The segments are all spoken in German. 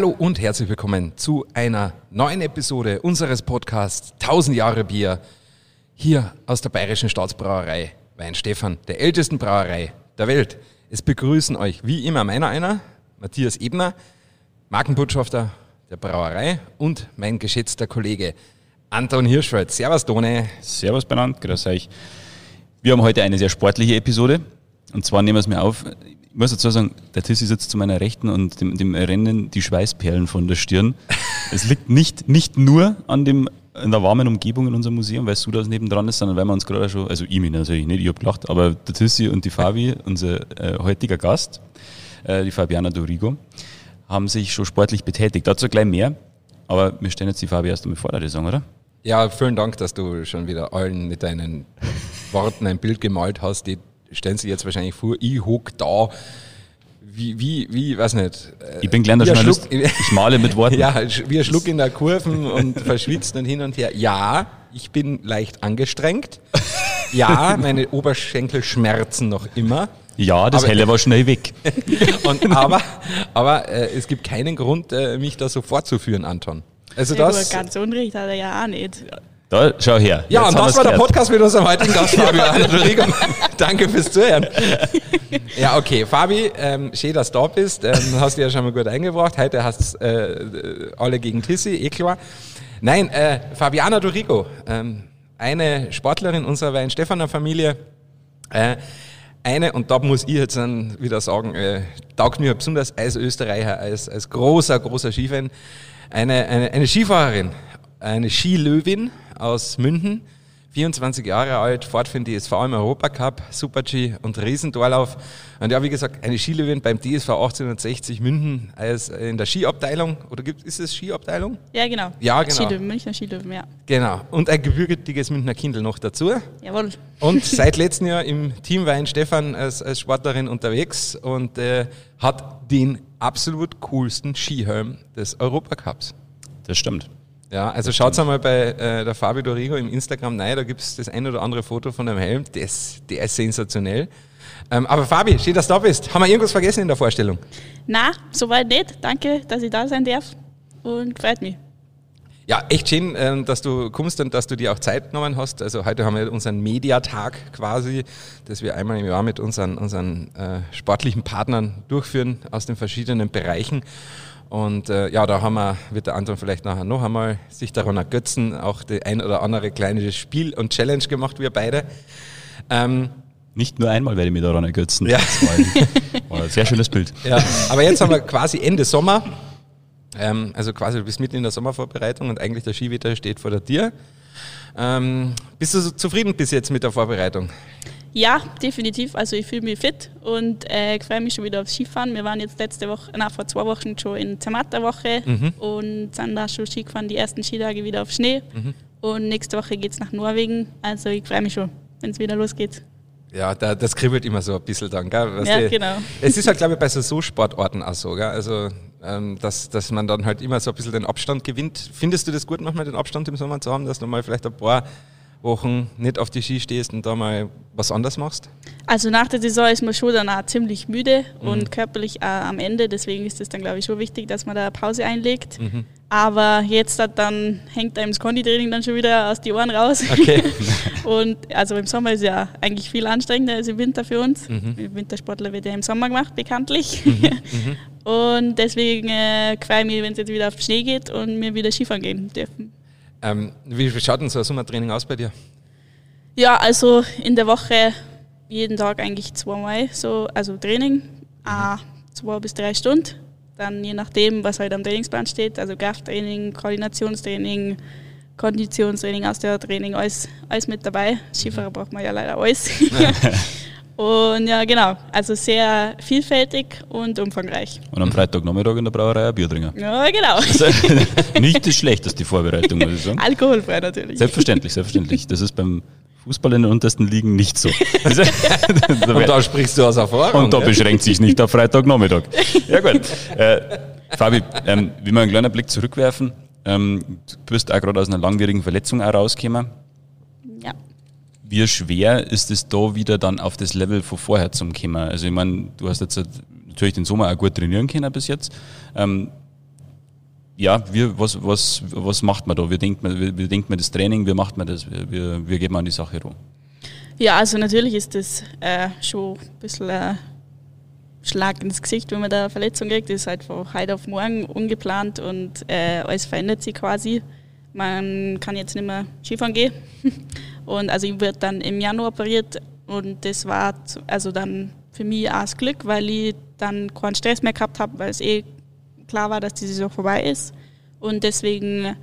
Hallo und herzlich willkommen zu einer neuen Episode unseres Podcasts 1000 Jahre Bier hier aus der Bayerischen Staatsbrauerei Weinstefan, der ältesten Brauerei der Welt. Es begrüßen euch wie immer meiner einer, Matthias Ebner, Markenbotschafter der Brauerei und mein geschätzter Kollege Anton Hirschfeld. Servus, Done. Servus, benannt, grüß euch. Wir haben heute eine sehr sportliche Episode. Und zwar nehmen wir es mir auf. Ich muss dazu sagen, der Tissi sitzt zu meiner Rechten und dem, dem rennen die Schweißperlen von der Stirn. es liegt nicht, nicht nur an dem, in der warmen Umgebung in unserem Museum, weil Sudas nebendran ist, sondern weil wir uns gerade schon, also ich mich natürlich nicht, ich habe gelacht, aber der Tissi und die Fabi, unser äh, heutiger Gast, äh, die Fabiana Dorigo, haben sich schon sportlich betätigt. Dazu gleich mehr. Aber wir stellen jetzt die Fabi erst einmal vor, die sagen, oder? Ja, vielen Dank, dass du schon wieder allen mit deinen Worten ein Bild gemalt hast. Die stellen sich jetzt wahrscheinlich vor, ich hock da. Wie, wie, wie, weiß nicht. Ich bin gelernter Journalist. Ich male mit Worten. Ja, wie ein Schluck in der Kurven und verschwitzt und hin und her. Ja, ich bin leicht angestrengt. Ja, meine Oberschenkel schmerzen noch immer. Ja, das aber, Helle war schnell weg. und, aber aber äh, es gibt keinen Grund, äh, mich da so fortzuführen, Anton. Also ja, das, ganz Unrecht hat er ja auch nicht. Da, schau her. Ja, Jetzt und das war der Podcast mit unserem heutigen Gast, Fabio Rodrigo. Danke fürs Zuhören. Ja, okay. Fabi, ähm, schön, dass du da bist. Ähm, hast du ja schon mal gut eingebracht. Heute hast äh, alle gegen Tissi, eh klar. Nein, äh, Fabiana Dorigo, ähm, eine Sportlerin unserer Wein-Stefaner-Familie. Äh, eine, und da muss ich jetzt dann wieder sagen, äh, taugt mir besonders als Österreicher, als, als großer, großer Skifan, eine, eine, eine Skifahrerin, eine Skilöwin, aus München, 24 Jahre alt, fährt für den DSV im Europacup, Super-G und Riesendorlauf. Und ja, wie gesagt, eine Skilöwin beim DSV 1860 München als in der Skiabteilung. Oder gibt, ist es Skiabteilung? Ja, genau. Ja, genau. Skilöwen, Münchner Skilöwen, ja. Genau. Und ein gebürtiges Münchner Kindl noch dazu. Jawohl. Und seit letztem Jahr im Team Wein Stefan als, als Sportlerin unterwegs und äh, hat den absolut coolsten Skihelm des Europacups. Das stimmt. Ja, also schaut einmal bei äh, der Fabio Dorigo im Instagram rein, da gibt es das ein oder andere Foto von dem Helm, das, der ist sensationell. Ähm, aber Fabi, schön, dass du da bist. Haben wir irgendwas vergessen in der Vorstellung? Na, soweit nicht. Danke, dass ich da sein darf und freut mich. Ja, echt schön, äh, dass du kommst und dass du dir auch Zeit genommen hast. Also heute haben wir unseren Mediatag quasi, dass wir einmal im Jahr mit unseren, unseren äh, sportlichen Partnern durchführen aus den verschiedenen Bereichen. Und äh, ja, da haben wir, wird der Anton vielleicht nachher noch einmal sich daran ergötzen, auch die ein oder andere kleine Spiel und Challenge gemacht, wir beide. Ähm, nicht nur einmal werde ich mich daran ergötzen. Ja. Das war ein, war ein sehr schönes Bild. Ja, aber jetzt haben wir quasi Ende Sommer. Ähm, also quasi du bist mitten in der Sommervorbereitung und eigentlich der Skiwetter steht vor der Tür. Ähm, bist du so zufrieden bis jetzt mit der Vorbereitung? Ja, definitiv. Also ich fühle mich fit und äh, ich freue mich schon wieder aufs Skifahren. Wir waren jetzt letzte Woche, nein, vor zwei Wochen schon in Zermatta-Woche mhm. und sind da schon Ski gefahren, die ersten Skitage wieder auf Schnee. Mhm. Und nächste Woche geht es nach Norwegen. Also ich freue mich schon, wenn es wieder losgeht. Ja, da, das kribbelt immer so ein bisschen dann, gell? Ja, die, genau. Es ist halt, glaube ich, bei so Sportorten auch so, gell? Also, ähm, dass, dass man dann halt immer so ein bisschen den Abstand gewinnt. Findest du das gut, manchmal den Abstand im Sommer zu haben, dass du mal vielleicht ein paar Wochen nicht auf die Ski stehst und da mal was anderes machst? Also nach der Saison ist man schon dann auch ziemlich müde mhm. und körperlich am Ende. Deswegen ist es dann, glaube ich, schon wichtig, dass man da eine Pause einlegt. Mhm. Aber jetzt dann hängt einem das Konditraining dann schon wieder aus die Ohren raus. Okay. und also im Sommer ist ja eigentlich viel anstrengender als im Winter für uns. Mhm. Wintersportler wird ja im Sommer gemacht, bekanntlich. Mhm. mhm. und deswegen äh, freue ich mich, wenn es jetzt wieder auf den Schnee geht und wir wieder Skifahren gehen dürfen. Ähm, wie schaut denn so ein Sommertraining aus bei dir? Ja, also in der Woche jeden Tag eigentlich zweimal so, also Training, mhm. ah, zwei bis drei Stunden. Dann je nachdem, was halt am Trainingsplan steht, also Krafttraining, Koordinationstraining, Konditionstraining, Ausdauertraining, alles, alles mit dabei. Skifahrer mhm. braucht man ja leider alles. Und ja, genau. Also sehr vielfältig und umfangreich. Und am Freitagnachmittag in der Brauerei ein Bier trinken. Ja, genau. Also, nicht das Schlechteste, die Vorbereitung, muss ich sagen. Alkoholfrei natürlich. Selbstverständlich, selbstverständlich. Das ist beim Fußball in den untersten Ligen nicht so. und da sprichst du aus Erfahrung. Und da ja? beschränkt sich nicht auf Freitagnachmittag. Ja gut. Äh, Fabi, ähm, wie wir einen kleinen Blick zurückwerfen, ähm, du bist auch gerade aus einer langwierigen Verletzung auch rausgekommen. Ja. Wie schwer ist es da wieder dann auf das Level von vorher zum kommen? Also ich meine, du hast jetzt natürlich den Sommer auch gut trainieren können bis jetzt. Ähm, ja, wir, was, was, was macht man da? Wie denkt man, wie, wie denkt man das Training? Wie macht man das? Wie, wie, geht man an die Sache ran? Ja, also natürlich ist das äh, schon ein bisschen ein Schlag ins Gesicht, wenn man da eine Verletzung kriegt. Das ist halt von heute auf morgen ungeplant und äh, alles verändert sich quasi. Man kann jetzt nicht mehr Skifahren gehen. Und also ich werde dann im Januar operiert und das war also dann für mich auch das Glück, weil ich dann keinen Stress mehr gehabt habe, weil es eh klar war, dass die Saison vorbei ist. Und deswegen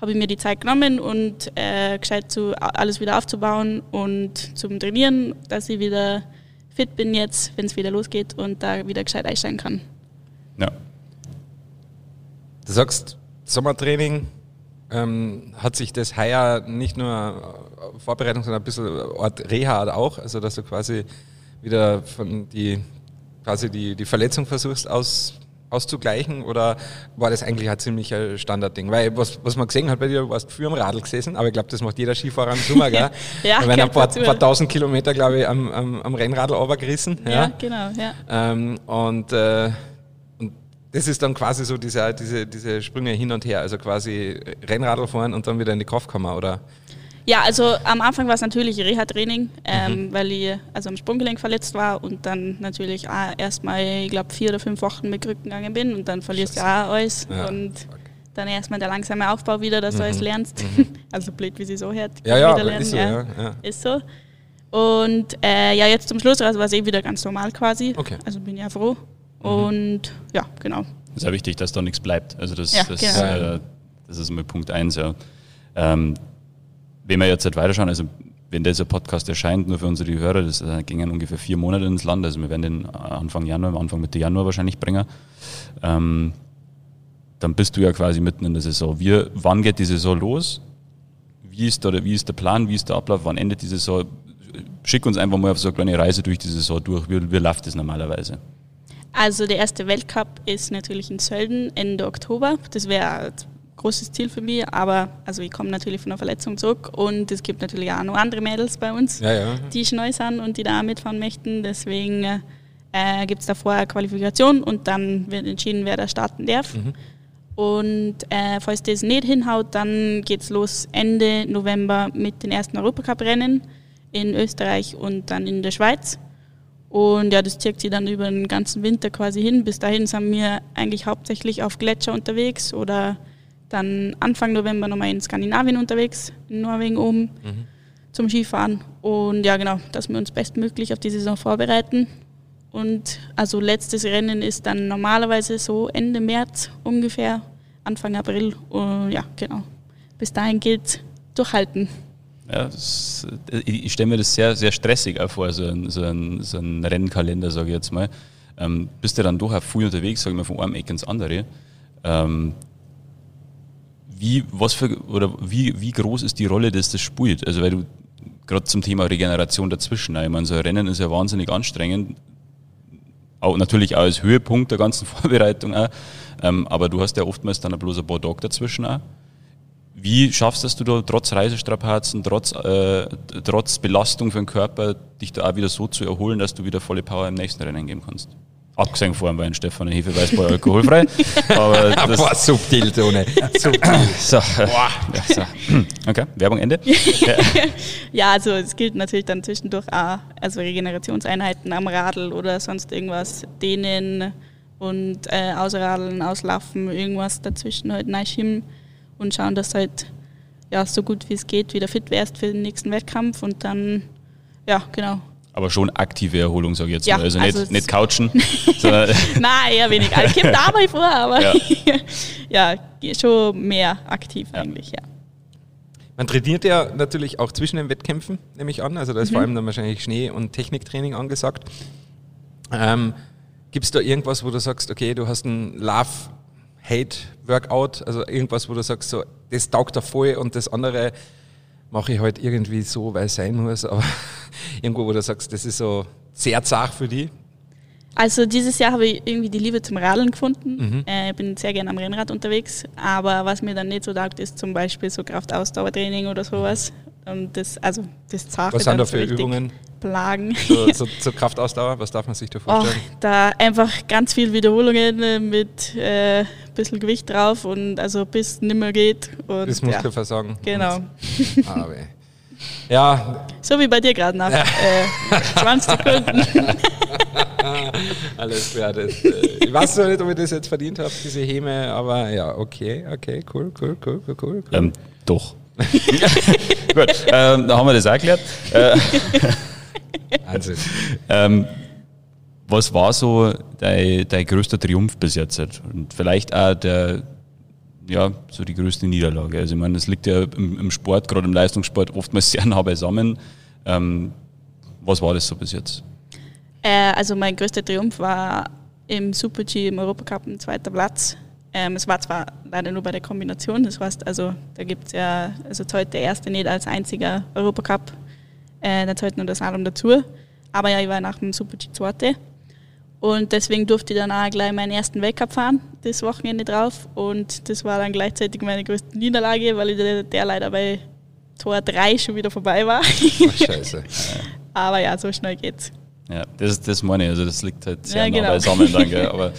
habe ich mir die Zeit genommen und äh, gescheit zu alles wieder aufzubauen und zum Trainieren, dass ich wieder fit bin jetzt, wenn es wieder losgeht und da wieder gescheit einsteigen kann. Ja. Du sagst Sommertraining, ähm, hat sich das heuer nicht nur Vorbereitung, sondern ein bisschen Ort Reha auch, also dass du quasi wieder von die quasi die, die Verletzung versuchst aus, auszugleichen oder war das eigentlich ein ziemlicher Standardding? Weil was, was man gesehen hat bei dir, du warst früher am Radl gesessen, aber ich glaube, das macht jeder Skifahrer im Sommer, gell? ja, Wenn ein paar, paar, tausend Kilometer, glaube ich, am, am, am Rennradl runtergerissen. Ja, ja, genau, ja. Ähm, und, äh, und das ist dann quasi so diese, diese, diese Sprünge hin und her, also quasi Rennradl fahren und dann wieder in die Kraftkammer, oder? Ja, also am Anfang war es natürlich Reha-Training, ähm, mhm. weil ich also am Sprunggelenk verletzt war und dann natürlich auch erstmal, ich glaube, vier oder fünf Wochen mit Rücken gegangen bin und dann verlierst du auch alles ja. und dann erstmal der langsame Aufbau wieder, dass mhm. du alles lernst. Mhm. Also blöd, wie sie so hört. Ja, ja, wieder lernen. Ist, so, ja. ja. ist so. Und äh, ja, jetzt zum Schluss also war es eh wieder ganz normal quasi. Okay. Also bin ja froh. Mhm. Und ja, genau. Es ist ja wichtig, dass da nichts bleibt. Also das, ja, das, genau. äh, das ist immer Punkt eins. Ja. Ähm, wenn wir jetzt halt weiterschauen, also wenn dieser Podcast erscheint, nur für unsere Hörer, das äh, gingen ungefähr vier Monate ins Land, also wir werden den Anfang Januar, Anfang Mitte Januar wahrscheinlich bringen. Ähm, dann bist du ja quasi mitten in der Saison. Wie, wann geht die Saison los? Wie ist, da, wie ist der Plan? Wie ist der Ablauf? Wann endet die Saison? Schick uns einfach mal auf so eine kleine Reise durch die Saison durch. Wie, wie läuft das normalerweise? Also der erste Weltcup ist natürlich in Sölden Ende Oktober. Das wäre großes Ziel für mich, aber also ich komme natürlich von einer Verletzung zurück und es gibt natürlich auch noch andere Mädels bei uns, ja, ja. die neu sind und die da mitfahren möchten. Deswegen äh, gibt es da vorher eine Qualifikation und dann wird entschieden, wer da starten darf. Mhm. Und äh, falls das nicht hinhaut, dann geht es los Ende November mit den ersten Europacup-Rennen in Österreich und dann in der Schweiz. Und ja, das zieht sich dann über den ganzen Winter quasi hin. Bis dahin sind wir eigentlich hauptsächlich auf Gletscher unterwegs oder dann Anfang November nochmal in Skandinavien unterwegs, in Norwegen oben mhm. zum Skifahren. Und ja, genau, dass wir uns bestmöglich auf die Saison vorbereiten. Und also letztes Rennen ist dann normalerweise so Ende März ungefähr, Anfang April. Und ja, genau. Bis dahin gilt durchhalten. Ja, das, ich stelle mir das sehr, sehr stressig auch vor, so ein, so ein, so ein Rennkalender, sage ich jetzt mal. Ähm, bist du dann doch auch viel unterwegs, sage ich mal, von einem Eck ins andere. Ähm, wie, was für, oder wie, wie groß ist die Rolle, dass das spielt? Also, weil du gerade zum Thema Regeneration dazwischen, ich meine, so ein Rennen ist ja wahnsinnig anstrengend. Auch, natürlich auch als Höhepunkt der ganzen Vorbereitung auch. Ähm, aber du hast ja oftmals dann bloß ein paar Tage dazwischen auch. Wie schaffst du da trotz Reisestrapazen, trotz, äh, trotz Belastung für den Körper, dich da auch wieder so zu erholen, dass du wieder volle Power im nächsten Rennen geben kannst? Abgesehen vor allem, weil ein Stefan Hefeweißbräu alkoholfrei. Aber das Boah, subtil, Tone. Subtil. so, äh, ja, so. Okay, Werbung Ende. ja, also es gilt natürlich dann zwischendurch auch, also Regenerationseinheiten am Radl oder sonst irgendwas, dehnen und äh, ausradeln, auslaufen, irgendwas dazwischen halt reinschieben und schauen, dass du halt ja, so gut wie es geht wieder fit wärst für den nächsten Wettkampf und dann, ja, genau, aber schon aktive Erholung, sage ich jetzt ja, mal. Also, also nicht, nicht couchen. Nein, eher weniger. Also kommt dabei vor, aber ja. ja, schon mehr aktiv ja. eigentlich, ja. Man trainiert ja natürlich auch zwischen den Wettkämpfen, nehme ich an. Also da ist mhm. vor allem dann wahrscheinlich Schnee- und Techniktraining angesagt. Ähm, Gibt es da irgendwas, wo du sagst, okay, du hast ein Love-Hate-Workout, also irgendwas, wo du sagst, so, das taugt da voll und das andere mache ich halt irgendwie so, weil es sein muss, aber irgendwo, wo du sagst, das ist so sehr zart für die? Also dieses Jahr habe ich irgendwie die Liebe zum Radeln gefunden. Mhm. Äh, ich bin sehr gerne am Rennrad unterwegs, aber was mir dann nicht so taugt, ist zum Beispiel so Kraftausdauertraining oder sowas. Und das, also das zart Was sind da für Übungen? Plagen. So, so, zur Kraftausdauer, was darf man sich da vorstellen? Oh, da einfach ganz viel Wiederholungen mit äh, bisschen Gewicht drauf und also bis nimmer geht. Und, Bis ja, Muskelversagen. genau. Und, ah, ja, So wie bei dir gerade nach äh, 20 Sekunden. alles klar. Das, äh, ich weiß zwar nicht, ob ich das jetzt verdient habe, diese Häme, aber ja, okay, okay, cool, cool, cool, cool, cool. cool. Ähm, doch. Gut, ähm, dann haben wir das auch geklärt. Äh, Wahnsinn. ähm, was war so dein, dein größter Triumph bis jetzt? Und vielleicht auch der, ja, so die größte Niederlage. Also ich meine, das liegt ja im, im Sport, gerade im Leistungssport, oftmals sehr nah beisammen. Ähm, was war das so bis jetzt? Äh, also mein größter Triumph war im Super-G im Europacup ein zweiter Platz. Ähm, es war zwar leider nur bei der Kombination, das heißt, also da gibt es ja, also heute der erste nicht als einziger Europacup, äh, der zweite nur das Slalom dazu. Aber ja, ich war nach dem Super-G zweite. Und deswegen durfte ich dann auch gleich meinen ersten Weltcup fahren, das Wochenende drauf. Und das war dann gleichzeitig meine größte Niederlage, weil ich der, der leider bei Tor 3 schon wieder vorbei war. Ach, scheiße. Aber ja, so schnell geht's. Ja, das, das meine ich. Also das liegt halt sehr Ja, nah genau. beisammen dann, gell? Aber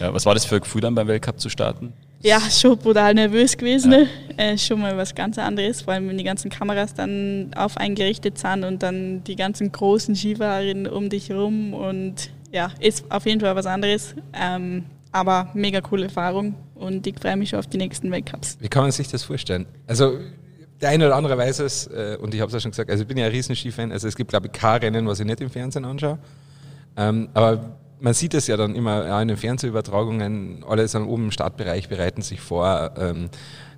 ja, was war das für ein Gefühl dann beim Weltcup zu starten? Ja, schon brutal nervös gewesen. Ne? Äh, schon mal was ganz anderes, vor allem wenn die ganzen Kameras dann auf einen gerichtet sind und dann die ganzen großen Skifahrerinnen um dich rum und ja, ist auf jeden Fall was anderes. Ähm, aber mega coole Erfahrung und ich freue mich schon auf die nächsten Weltcups. Wie kann man sich das vorstellen? Also, der eine oder andere weiß es, äh, und ich habe es ja schon gesagt, also ich bin ja ein riesen Skifan, also es gibt, glaube ich, kein Rennen, was ich nicht im Fernsehen anschaue. Ähm, aber man sieht es ja dann immer ja, in den Fernsehübertragungen, alle sind oben im Startbereich, bereiten sich vor. Ähm,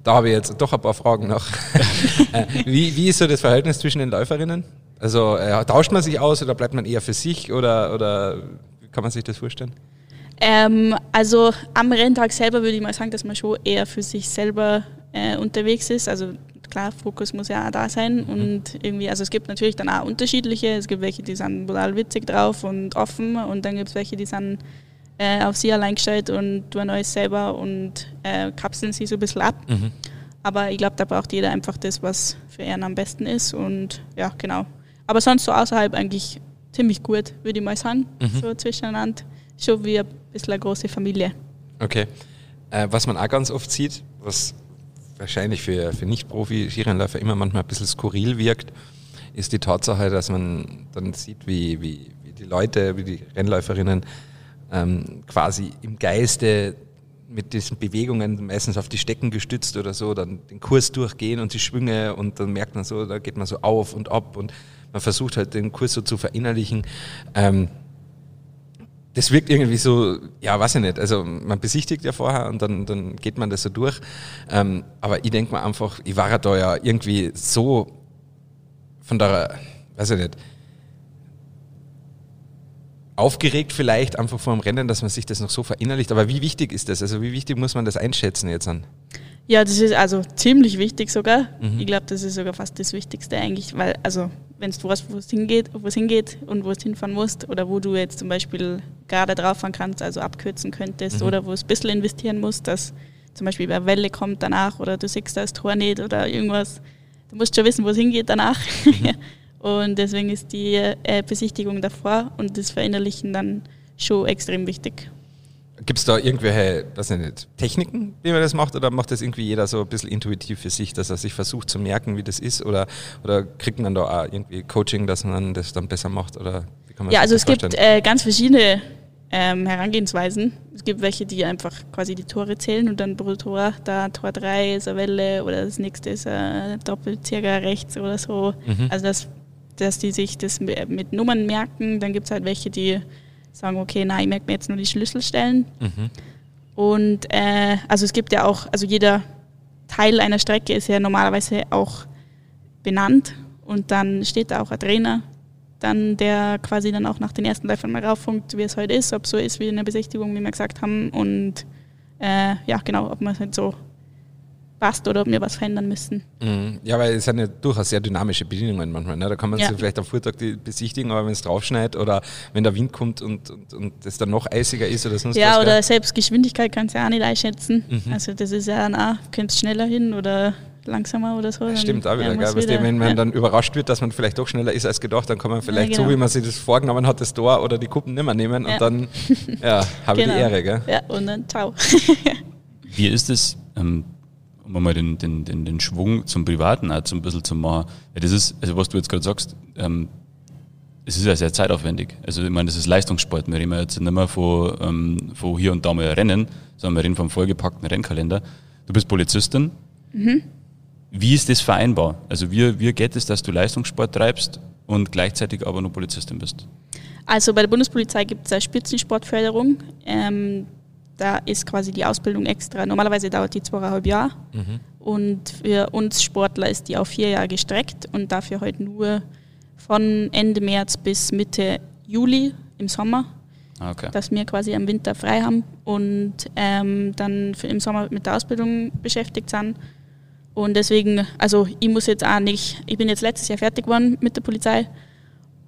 da habe ich jetzt doch ein paar Fragen noch. Äh, wie, wie ist so das Verhältnis zwischen den Läuferinnen? Also äh, tauscht man sich aus oder bleibt man eher für sich oder, oder kann man sich das vorstellen? Ähm, also am Renntag selber würde ich mal sagen, dass man schon eher für sich selber äh, unterwegs ist. Also klar, Fokus muss ja auch da sein und irgendwie, also es gibt natürlich dann auch unterschiedliche. Es gibt welche, die sind total witzig drauf und offen und dann gibt es welche, die sind äh, auf sie allein gestellt und tun alles selber und äh, kapseln sie so ein bisschen ab. Aber ich glaube, da braucht jeder einfach das, was für ihn am besten ist und ja, genau. Aber sonst so außerhalb eigentlich ziemlich gut, würde ich mal sagen, so zwischeneinander. Schon wie ein bisschen eine große Familie. Okay. Äh, was man auch ganz oft sieht, was wahrscheinlich für, für Nicht-Profi-Skirennläufer immer manchmal ein bisschen skurril wirkt, ist die Tatsache, dass man dann sieht, wie, wie, wie die Leute, wie die Rennläuferinnen ähm, quasi im Geiste mit diesen Bewegungen, meistens auf die Stecken gestützt oder so, dann den Kurs durchgehen und die Schwünge und dann merkt man so, da geht man so auf und ab und man versucht halt den Kurs so zu verinnerlichen. Ähm, das wirkt irgendwie so, ja, weiß ich nicht. Also man besichtigt ja vorher und dann, dann geht man das so durch. Ähm, aber ich denke mir einfach, ich war da ja irgendwie so von der, weiß ich nicht, aufgeregt vielleicht einfach vor dem Rennen, dass man sich das noch so verinnerlicht. Aber wie wichtig ist das? Also wie wichtig muss man das einschätzen jetzt an? Ja, das ist also ziemlich wichtig sogar. Mhm. Ich glaube, das ist sogar fast das Wichtigste eigentlich, weil also wenn du weißt, wo es hingeht, wo es hingeht und wo es hinfahren musst oder wo du jetzt zum Beispiel gerade drauf fahren kannst, also abkürzen könntest Mhm. oder wo es ein bisschen investieren musst, dass zum Beispiel bei Welle kommt danach oder du siehst da das Tor nicht oder irgendwas. Du musst schon wissen, wo es hingeht danach. Mhm. und deswegen ist die äh, Besichtigung davor und das Verinnerlichen dann schon extrem wichtig. Gibt es da irgendwelche, weiß ich nicht, Techniken, wie man das macht, oder macht das irgendwie jeder so ein bisschen intuitiv für sich, dass er sich versucht zu merken, wie das ist, oder, oder kriegt man da auch irgendwie Coaching, dass man das dann besser macht, oder Ja, also das es gibt vorstellen? äh, ganz verschiedene ähm, Herangehensweisen. Es gibt welche, die einfach quasi die Tore zählen und dann pro Tor, da Tor 3 ist eine Welle oder das nächste ist ein Doppelzirger rechts oder so. Mhm. Also dass, dass die sich das mit Nummern merken. Dann gibt es halt welche, die sagen, okay, nein, ich merke mir jetzt nur die Schlüsselstellen. Mhm. Und äh, also es gibt ja auch, also jeder Teil einer Strecke ist ja normalerweise auch benannt und dann steht da auch ein Trainer, dann der quasi dann auch nach den ersten Läufern mal rauffunkt, wie es heute ist, ob so ist wie in der Besichtigung, wie wir gesagt haben und äh, ja genau, ob man es halt so passt oder ob wir was verändern müssen. Mhm. Ja, weil es sind ja durchaus sehr dynamische Bedingungen manchmal. Ne? Da kann man Ja. sich vielleicht am Vortag besichtigen, aber wenn es draufschneit oder wenn der Wind kommt und, und, und es dann noch eisiger ist oder sonst Ja, was. oder gell? selbst Geschwindigkeit kannst du ja auch nicht einschätzen. Mhm. Also das ist ja, na, könntest schneller hin oder langsamer oder so. dann Stimmt auch wieder, gell? du, wenn man ja. dann überrascht wird, dass man vielleicht doch schneller ist als gedacht, dann kann man vielleicht genau. so, wie man sich das vorgenommen hat, das Tor oder die Kuppen nicht mehr nehmen Ja. und dann ja, habe ich Genau. die Ehre. Gell? Ja, und dann ciao. Wie ist es, ähm, um mal den, den, den, den Schwung zum Privaten auch so ein bisschen zu machen? Ja, das ist, also was du jetzt gerade sagst, ähm, es ist ja sehr zeitaufwendig. Also ich meine, das ist Leistungssport. Wir reden jetzt nicht mehr von, ähm, von hier und da mal Rennen, sondern wir reden vom vollgepackten Rennkalender. Du bist Polizistin. Mhm. Wie ist das vereinbar? Also wie, wie geht es, dass du Leistungssport treibst und gleichzeitig aber nur Polizistin bist? Also bei der Bundespolizei gibt es eine Spitzensportförderung. Ähm, da ist quasi die Ausbildung extra. Normalerweise dauert die zweieinhalb Jahre. Mhm. Und für uns Sportler ist die auf vier Jahre gestreckt und dafür halt nur von Ende März bis Mitte Juli im Sommer. Ah, okay. Dass wir quasi am Winter frei haben und ähm, dann im Sommer mit der Ausbildung beschäftigt sind. Und deswegen, also ich muss jetzt auch nicht, ich bin jetzt letztes Jahr fertig geworden mit der Polizei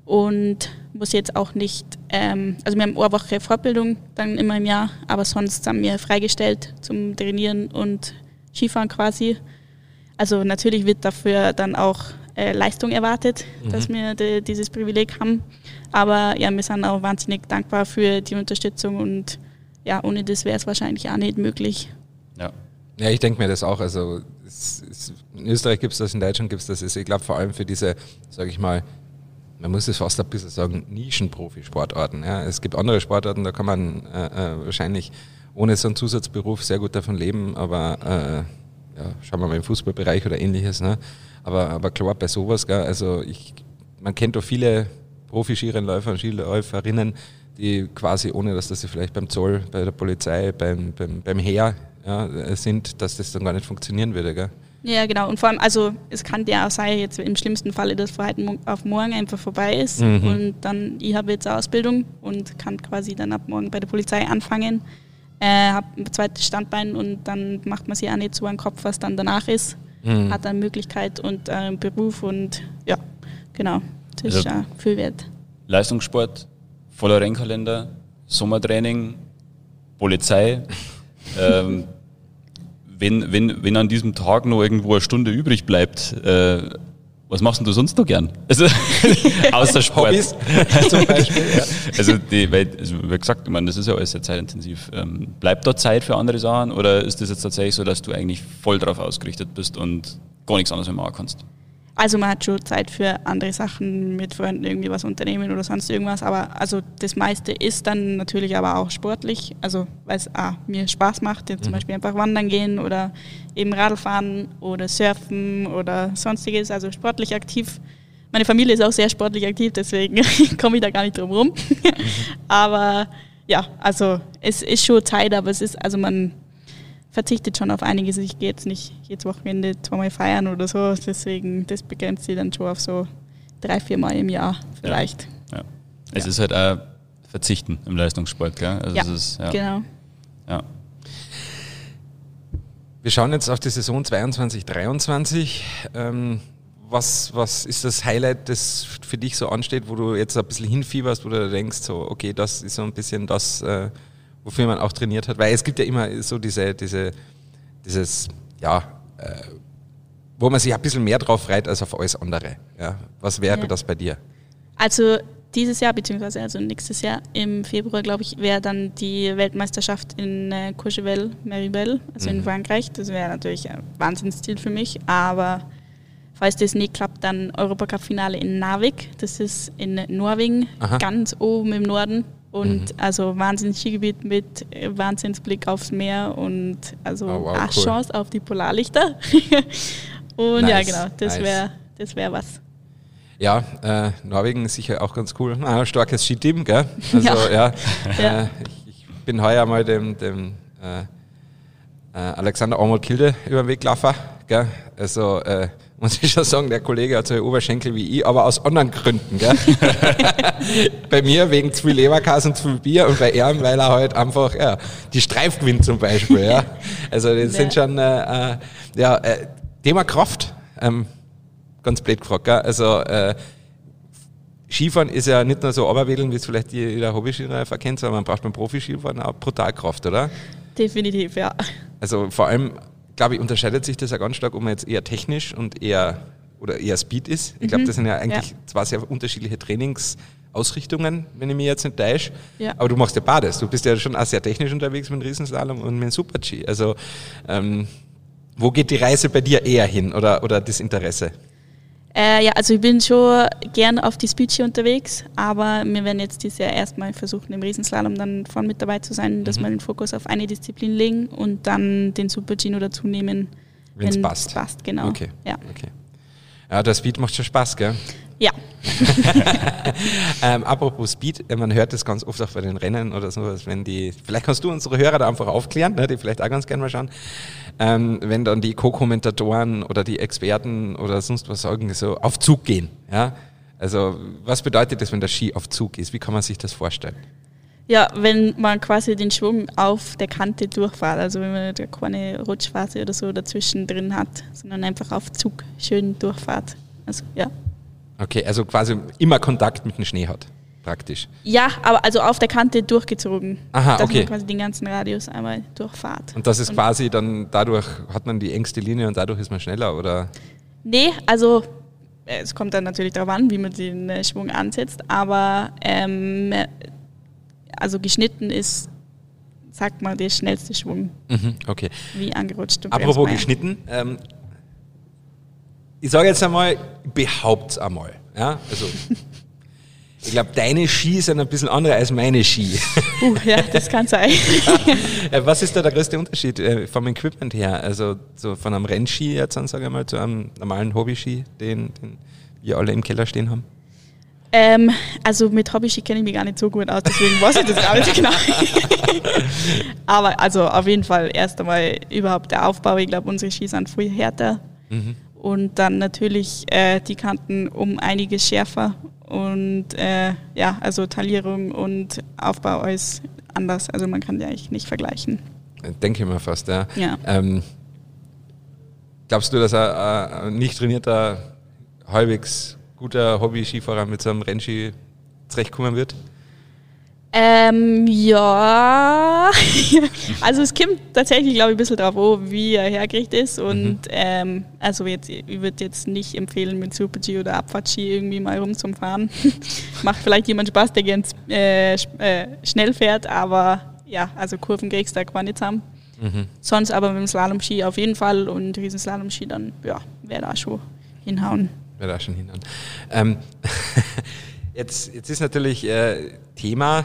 und muss jetzt auch nicht, ähm, also wir haben eine Woche Fortbildung dann immer im Jahr, aber sonst haben wir freigestellt zum Trainieren und Skifahren quasi. Also natürlich wird dafür dann auch äh, Leistung erwartet, mhm. dass wir de, dieses Privileg haben. Aber ja, wir sind auch wahnsinnig dankbar für die Unterstützung und ja, ohne das wäre es wahrscheinlich auch nicht möglich. Ja. Ja, ich denke mir das auch. Also es, es, in Österreich gibt es das, in Deutschland gibt es das. Also ich glaube vor allem für diese, sage ich mal, man muss es fast ein bisschen sagen, Nischenprofisportarten. Ja. Es gibt andere Sportarten, da kann man äh, äh, wahrscheinlich ohne so einen Zusatzberuf sehr gut davon leben, aber äh, ja, schauen wir mal im Fußballbereich oder ähnliches. Ne? Aber, aber klar, bei sowas, gell, also ich, man kennt doch viele Profi-Skirennläufer und Skiläuferinnen, die quasi, ohne dass das sie vielleicht beim Zoll, bei der Polizei, beim, beim, beim Heer ja, sind, dass das dann gar nicht funktionieren würde. Gell? Ja, genau. Und vor allem, also es kann ja auch sein, jetzt im schlimmsten Falle, dass von heute auf morgen einfach vorbei ist. Mhm. Und dann, ich habe jetzt eine Ausbildung und kann quasi dann ab morgen bei der Polizei anfangen. Äh, habe ein zweites Standbein und dann macht man sich auch nicht so einen Kopf, was dann danach ist. Mhm. Hat eine Möglichkeit und äh, einen Beruf und ja, genau. Das also ist auch viel wert. Leistungssport, voller Rennkalender, Sommertraining, Polizei. ähm, wenn, wenn, wenn an diesem Tag noch irgendwo eine Stunde übrig bleibt, äh, was machst du sonst noch gern? Also, außer Sport. Hobbys zum Beispiel. Ja. Also, die, weil, also, wie gesagt, ich meine, das ist ja alles sehr zeitintensiv. Ähm, bleibt da Zeit für andere Sachen oder ist das jetzt tatsächlich so, dass du eigentlich voll darauf ausgerichtet bist und gar nichts anderes mehr machen kannst? Also man hat schon Zeit für andere Sachen, mit Freunden irgendwie was unternehmen oder sonst irgendwas. Aber also das meiste ist dann natürlich aber auch sportlich. Also weil es ah, mir Spaß macht, jetzt zum mhm. Beispiel einfach wandern gehen oder eben Radl fahren oder surfen oder sonstiges. Also sportlich aktiv. Meine Familie ist auch sehr sportlich aktiv, deswegen komme ich da gar nicht drum rum. Mhm. aber ja, also es ist schon Zeit, aber es ist, also man verzichtet schon auf einiges. Ich gehe jetzt nicht jedes Wochenende zweimal feiern oder so, deswegen das begrenzt sich dann schon auf so drei, vier Mal im Jahr vielleicht. Ja, ja. Es ja. ist halt auch Verzichten im Leistungssport, gell? Also ja, ist, ja, genau. Ja. Wir schauen jetzt auf die Saison 22, 23. Ähm, was, was ist das Highlight, das für dich so ansteht, wo du jetzt ein bisschen hinfieberst, wo du denkst, so, okay, das ist so ein bisschen das, äh, wofür man auch trainiert hat. Weil es gibt ja immer so diese, diese, dieses, ja, äh, wo man sich ein bisschen mehr drauf freut als auf alles andere. Ja. Was wäre ja. das bei dir? Also dieses Jahr, beziehungsweise also nächstes Jahr im Februar, glaube ich, wäre dann die Weltmeisterschaft in äh, Courchevel, Meribel, also mhm. in Frankreich. Das wäre natürlich ein Wahnsinnsziel für mich, aber falls das nicht klappt, dann Europacup-Finale in Narvik. Das ist in Norwegen, Aha. ganz oben im Norden. Und mhm. also Wahnsinns-Skigebiet mit äh, Wahnsinnsblick aufs Meer und also oh, wow, cool. Chance auf die Polarlichter. und nice, ja, genau, das nice. wäre das wär was. Ja, äh, Norwegen ist sicher auch ganz cool. Ah, starkes Skiteam, gell? Also ja, ja. Äh, ich, ich, bin heuer mal dem, dem äh, äh Alexander Arnold Kilde über den Weg gelaufen. Gell? Also äh, muss ich schon sagen, der Kollege hat so Oberschenkel wie ich, aber aus anderen Gründen. Gell? bei mir wegen zu viel Leberkas und zu viel Bier und bei ihm, weil er halt einfach ja, die Streif gewinnt zum Beispiel. Ja? Also das sind schon äh, äh, ja, äh, Thema Kraft. Ähm, ganz blöd gefragt. Gell? Also äh, Skifahren ist ja nicht nur so Oberwedeln, wie es vielleicht jeder Hobby-Skiläufer kennt, sondern man braucht beim Profi-Skifahren auch brutal Kraft, oder? Definitiv, ja. Also vor allem glaube ich, unterscheidet sich das ja ganz stark, ob man jetzt eher technisch und eher oder eher Speed ist. Ich glaube, mhm. das sind ja eigentlich ja. zwei sehr unterschiedliche Trainings- Ausrichtungen, wenn ich mich jetzt nicht täusche. Ja. Aber du machst ja beides. Du bist ja schon auch sehr technisch unterwegs mit dem Riesenslalom und mit dem Super-G. Also, ähm, wo geht die Reise bei dir eher hin oder, oder das Interesse? Äh, ja, also ich bin schon gern auf die Speech unterwegs, aber wir werden jetzt dieses Jahr erstmal versuchen, im Riesenslalom dann vorne mit dabei zu sein, dass wir den Fokus auf eine Disziplin legen und dann den Super-G nur dazu nehmen, Wenn's wenn's passt. passt. Genau. Okay. Ja. okay. Ja, der Speed macht schon Spaß, gell? Ja. Ähm, apropos Speed, äh, man hört das ganz oft auch bei den Rennen oder sowas, wenn die, vielleicht kannst du unsere Hörer da einfach aufklären, ne, die vielleicht auch ganz gerne mal schauen, ähm, wenn dann die Co-Kommentatoren oder die Experten oder sonst was sagen, so auf Zug gehen, ja. Also, was bedeutet das, wenn der Ski auf Zug ist? Wie kann man sich das vorstellen? Ja, wenn man quasi den Schwung auf der Kante durchfährt, also wenn man da keine Rutschphase oder so dazwischen drin hat, sondern einfach auf Zug schön durchfährt. Also ja. Okay, also quasi immer Kontakt mit dem Schnee hat, praktisch. Ja, aber also auf der Kante durchgezogen. Aha, dass okay. man quasi den ganzen Radius einmal durchfährt. Und das ist quasi dann, dadurch hat man die engste Linie und dadurch ist man schneller, oder? Nee, also äh, es kommt dann natürlich darauf an, wie man den äh, Schwung ansetzt, aber ähm, äh, also geschnitten ist, sagt man, der schnellste Schwung, Mhm, okay. wie angerutscht. und Apropos geschnitten, ähm, ich sage jetzt einmal, behaupt's einmal. Ja? Also, ich glaube, deine Ski sind ein bisschen andere als meine Ski. Uh, ja, das kann sein. Äh, Was ist da der größte Unterschied äh, vom Equipment her? Also so von einem Rennski jetzt an, sage ich mal, zu einem normalen Hobbyski, den, den wir alle im Keller stehen haben? Ähm, also mit Hobby-Ski kenne ich mich gar nicht so gut aus, deswegen weiß ich das gar nicht genau. Aber also auf jeden Fall erst einmal überhaupt der Aufbau. Ich glaube, unsere Ski sind viel härter. Und dann natürlich äh, die Kanten um einiges schärfer. Und äh, ja, also Taillierung und Aufbau alles anders. Also man kann die eigentlich nicht vergleichen. Denke ich mir fast, ja. Ja. Ähm, glaubst du, dass ein, ein nicht trainierter, halbwegs guter Hobby-Skifahrer mit so einem Rennski zurechtkommen wird? Ähm, ja. also es kommt tatsächlich, glaube ich, ein bisschen drauf an, wie er hergerichtet ist. Und ähm, also jetzt, ich würde jetzt nicht empfehlen, mit Super-G oder Abfahrt-Ski irgendwie mal rumzufahren. Macht vielleicht jemand Spaß, der gern äh, äh, schnell fährt, aber ja, also Kurven kriegst du da nicht zusammen. Sonst aber mit dem Slalom-Ski auf jeden Fall und Riesenslalom-Ski dann, ja, wäre da schon hinhauen. Wäre da schon hin. Ähm, jetzt, jetzt ist natürlich äh, Thema äh,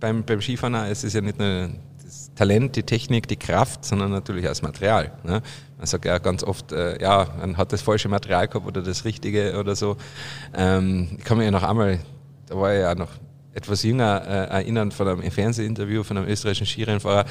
beim, beim Skifahren, es ist ja nicht nur das Talent, die Technik, die Kraft, sondern natürlich auch das Material. Ne? Man sagt ja ganz oft, äh, ja, man hat das falsche Material gehabt oder das richtige oder so. Ähm, ich kann mich ja noch einmal, da war ich ja noch etwas jünger, äh, erinnern von einem Fernsehinterview von einem österreichischen Skirennfahrer,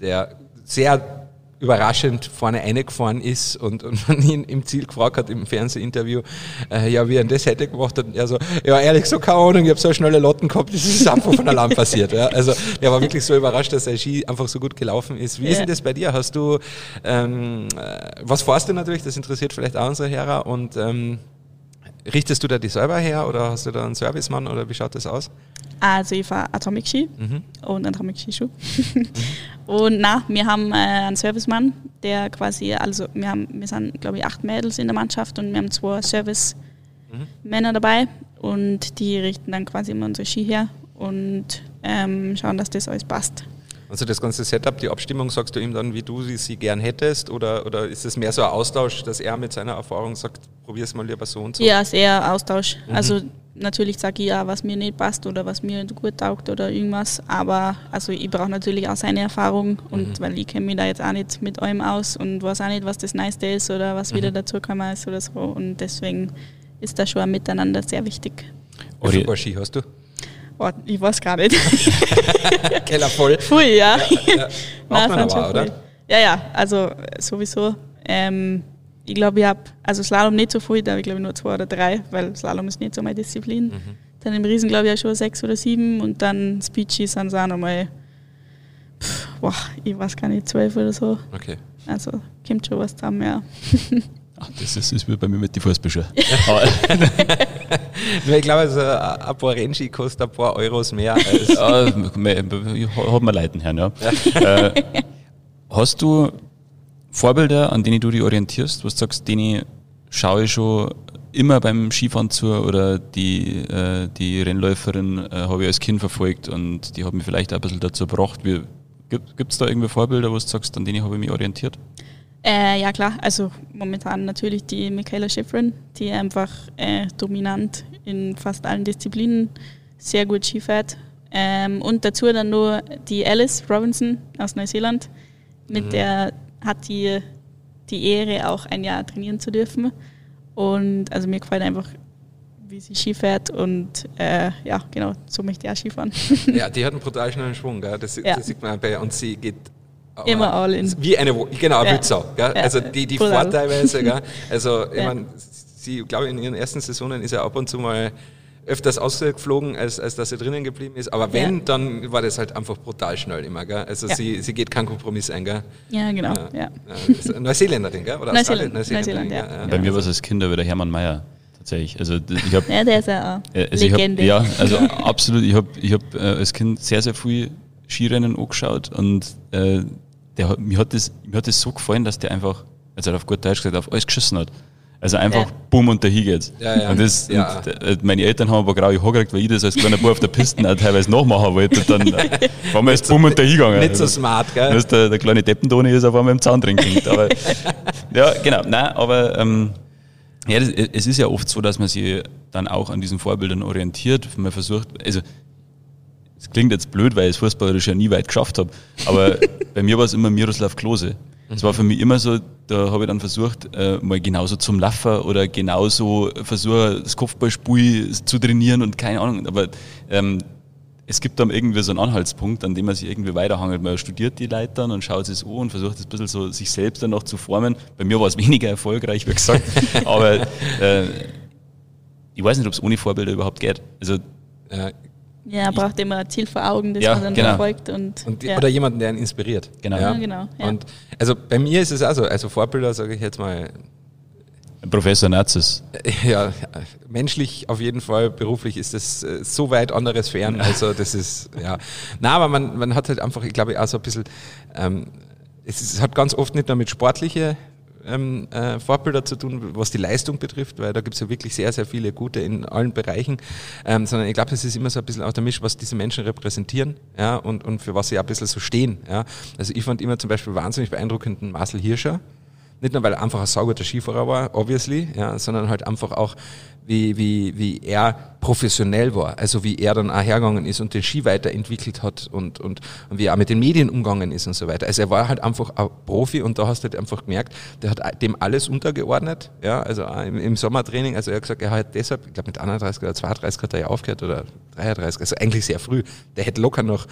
der sehr überraschend vorne reingefahren ist und, und man ihn im Ziel gefragt hat im Fernsehinterview, äh, ja, wie er das hätte gemacht hat. Und er so, ja, ehrlich so keine Ahnung, ich habe so schnelle Lotten gehabt, das ist einfach von allein passiert. Ja. Also er war wirklich so überrascht, dass sein Ski einfach so gut gelaufen ist. Wie ist Ja. denn das bei dir? Hast du, ähm, äh, was fährst du natürlich, das interessiert vielleicht auch unsere Hörer und ähm, richtest du da die selber her oder hast du da einen Servicemann oder wie schaut das aus? Also ich fahre Atomic Ski Mhm. und Atomic Skischuh. und na, wir haben äh, einen Servicemann, der quasi, also wir haben, wir sind glaube ich acht Mädels in der Mannschaft und wir haben zwei Service-Männer dabei und die richten dann quasi immer unsere Ski her und ähm, schauen, dass das alles passt. Also das ganze Setup, die Abstimmung, sagst du ihm dann, wie du sie, sie gern hättest? Oder, oder ist es mehr so ein Austausch, dass er mit seiner Erfahrung sagt, probier's mal lieber so und so? Ja, sehr Austausch. Mhm. Also natürlich sage ich ja, was mir nicht passt oder was mir gut taugt oder irgendwas. Aber also ich brauche natürlich auch seine Erfahrung und Mhm. weil ich kenne mich da jetzt auch nicht mit allem aus und weiß auch nicht, was das Neueste ist oder was Mhm. wieder dazugekommen ist oder so. Und deswegen ist das schon ein Miteinander sehr wichtig. Wie Ori- viel Paar Ski hast du? Oh, ich weiß gar nicht. Keller voll. Pfui, ja. Braucht Nein, man fand schon aber, oder? Ja, ja, also sowieso. Ähm, ich glaube, ich habe, also Slalom nicht so viel, da habe ich glaube nur zwei oder drei, weil Slalom ist nicht so meine Disziplin. Mhm. Dann im Riesen glaube ich auch schon sechs oder sieben und dann Speechy sind es auch nochmal, boah, ich weiß gar nicht, zwölf oder so. Okay. Also kommt schon was zusammen, ja. Ach, das ist, das wie bei mir mit den Nur ich glaube, also ein paar Rennski kostet ein paar Euros mehr als. ja, hat mir leiden, Herrn, ja. Äh, hast du Vorbilder, an denen du dich orientierst, was du sagst, denen schaue ich schon immer beim Skifahren zu oder die, äh, die Rennläuferin äh, habe ich als Kind verfolgt und die hat mich vielleicht auch ein bisschen dazu gebracht. Gibt es da irgendwie Vorbilder, wo du sagst, an denen habe ich mich orientiert? Äh, ja klar, also momentan natürlich die Michaela Schifrin, die einfach äh, dominant in fast allen Disziplinen sehr gut Ski fährt. Ähm, und dazu dann nur die Alice Robinson aus Neuseeland, mit mhm. der hat die die Ehre, auch ein Jahr trainieren zu dürfen. Und also mir gefällt einfach, wie sie Ski fährt und äh, ja, genau, so möchte ich auch Skifahren. Ja, die hat einen brutal schnellen Schwung, gell? Das, ja. das sieht man bei und sie geht Immer all in. Wie eine, genau, ja. Wildsau. Gell? Ja. Also die, die Vorteilweise, gell? also ich ja. meine, sie, glaube ich, in ihren ersten Saisonen ist er ab und zu mal öfters ausgeflogen, als, als dass er drinnen geblieben ist. Aber wenn, ja. dann war das halt einfach brutal schnell immer. Gell? Also ja. sie, sie geht keinen Kompromiss ein. Gell? Ja, genau. Ja. Ja. Neuseeländerin, gell? oder Neuseeland, Neuseeland, ja. ja. Bei mir war es als Kind wieder Hermann Mayer. Tatsächlich. Also ich hab, ja, der ist ja auch also Legende. Hab, ja, also absolut. Ich habe ich hab, äh, als Kind sehr, sehr viel Skirennen angeschaut und äh, der, mir, hat das, mir hat das so gefallen, dass der einfach, also auf gut Deutsch gesagt, auf alles geschissen hat. Also einfach ja. bumm und dahin geht's. Ja, ja. Und das, ja. Und äh, meine Eltern haben aber graue Haare gekriegt, weil ich das als kleiner Bub auf der Piste auch teilweise nachmachen wollte. Und dann äh, waren wir jetzt bumm und dahin gegangen. Nicht so smart, gell? Dass der, der kleine Deppendoni ist auf einmal im Zaun drin klingt. Aber, ja, genau. Nein, aber, ähm, ja, das, es ist ja oft so, dass man sich dann auch an diesen Vorbildern orientiert. Man versucht, also, es klingt jetzt blöd, weil ich es fußballerisch ja nie weit geschafft habe, aber bei mir war es immer Miroslav Klose. Es war für mich immer so, da habe ich dann versucht, äh, mal genauso zum Laufen oder genauso versuche, das Kopfballspiel zu trainieren und keine Ahnung. Aber ähm, es gibt dann irgendwie so einen Anhaltspunkt, an dem man sich irgendwie weiterhangelt. Man studiert die Leute dann und schaut es an und versucht es ein bisschen so sich selbst dann noch zu formen. Bei mir war es weniger erfolgreich, wie gesagt. aber äh, ich weiß nicht, ob es ohne Vorbilder überhaupt geht. Also ja, ja, braucht immer ein Ziel vor Augen, das ja, man dann genau. verfolgt. Und, und ja. Oder jemanden, der ihn inspiriert. Genau. Ja, genau Und also bei mir ist es auch so, also Vorbilder sage ich jetzt mal. Professor Nazis. Ja, menschlich auf jeden Fall, beruflich ist das äh, so weit andere Sphären. Also das ist, ja. Na, aber man, man hat halt einfach, ich glaube, auch so ein bisschen, ähm, es, ist, es hat ganz oft nicht nur mit sportliche ähm, äh, Vorbilder zu tun, was die Leistung betrifft, weil da gibt es ja wirklich sehr, sehr viele gute in allen Bereichen, ähm, sondern ich glaube, es ist immer so ein bisschen auch der Misch, was diese Menschen repräsentieren ja, und, und für was sie auch ein bisschen so stehen. Ja. Also ich fand immer zum Beispiel wahnsinnig beeindruckenden Marcel Hirscher, nicht nur, weil er einfach ein sauguter Skifahrer war, obviously, ja, sondern halt einfach auch, wie, wie, wie er professionell war. Also wie er dann auch hergegangen ist und den Ski weiterentwickelt hat und, und, und wie er auch mit den Medien umgegangen ist und so weiter. Also er war halt einfach ein Profi und da hast du halt einfach gemerkt, der hat dem alles untergeordnet. Ja, also im, im Sommertraining, also er hat gesagt, er hat deshalb, ich glaube mit 31 oder 32 hat er ja aufgehört oder 33, also eigentlich sehr früh. Der hätte locker noch